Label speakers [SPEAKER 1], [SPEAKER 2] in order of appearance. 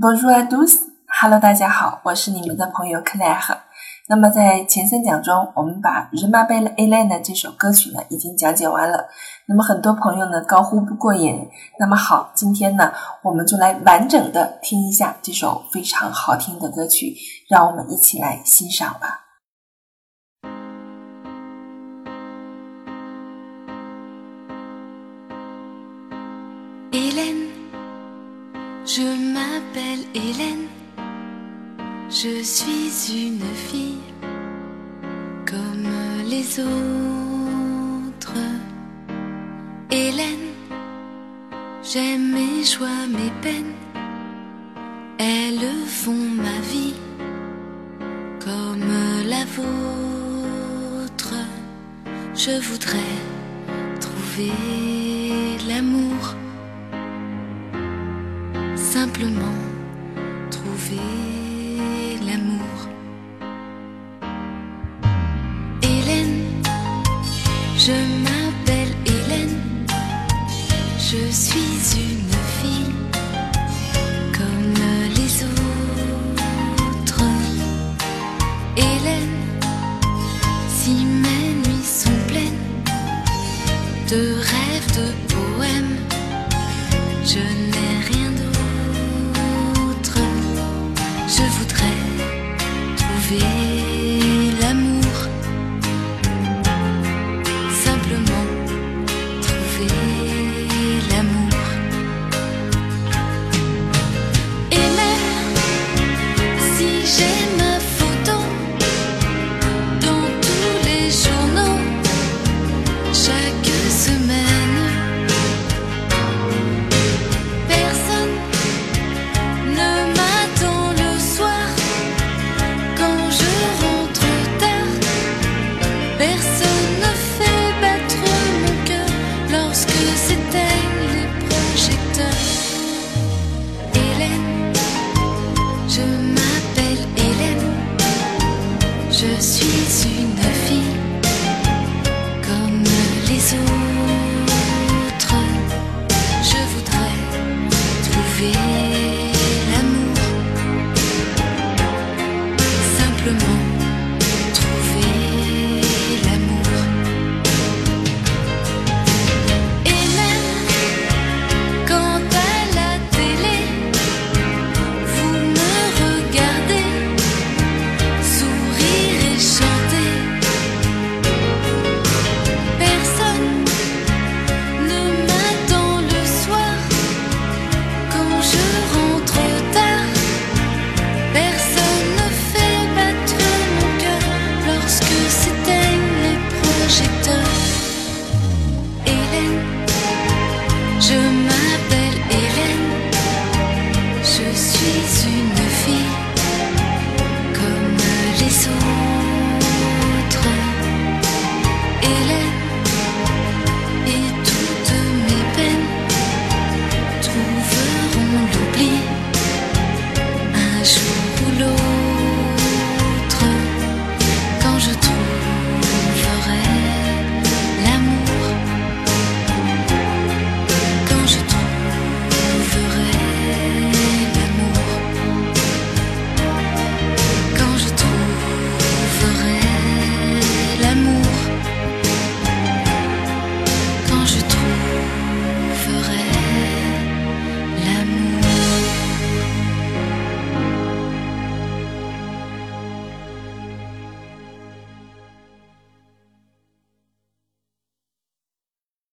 [SPEAKER 1] Bonjour à tous，Hello，大家好，我是你们的朋友 Claire。那么在前三讲中，我们把《日玛贝勒 A 莱》呢这首歌曲呢已经讲解完了。那么很多朋友呢高呼不过瘾。那么好，今天呢我们就来完整的听一下这首非常好听的歌曲，让我们一起来欣赏吧。
[SPEAKER 2] Je m'appelle Hélène, je suis une fille comme les autres. Hélène, j'aime mes joies, mes peines, elles font ma vie comme la vôtre. Je voudrais trouver simplement trouver l'amour. Hélène, je m'appelle Hélène, je suis une fille comme les autres. Hélène, si mes nuits sont pleines de rêves, de poèmes, je n'ai Je voudrais trouver je she's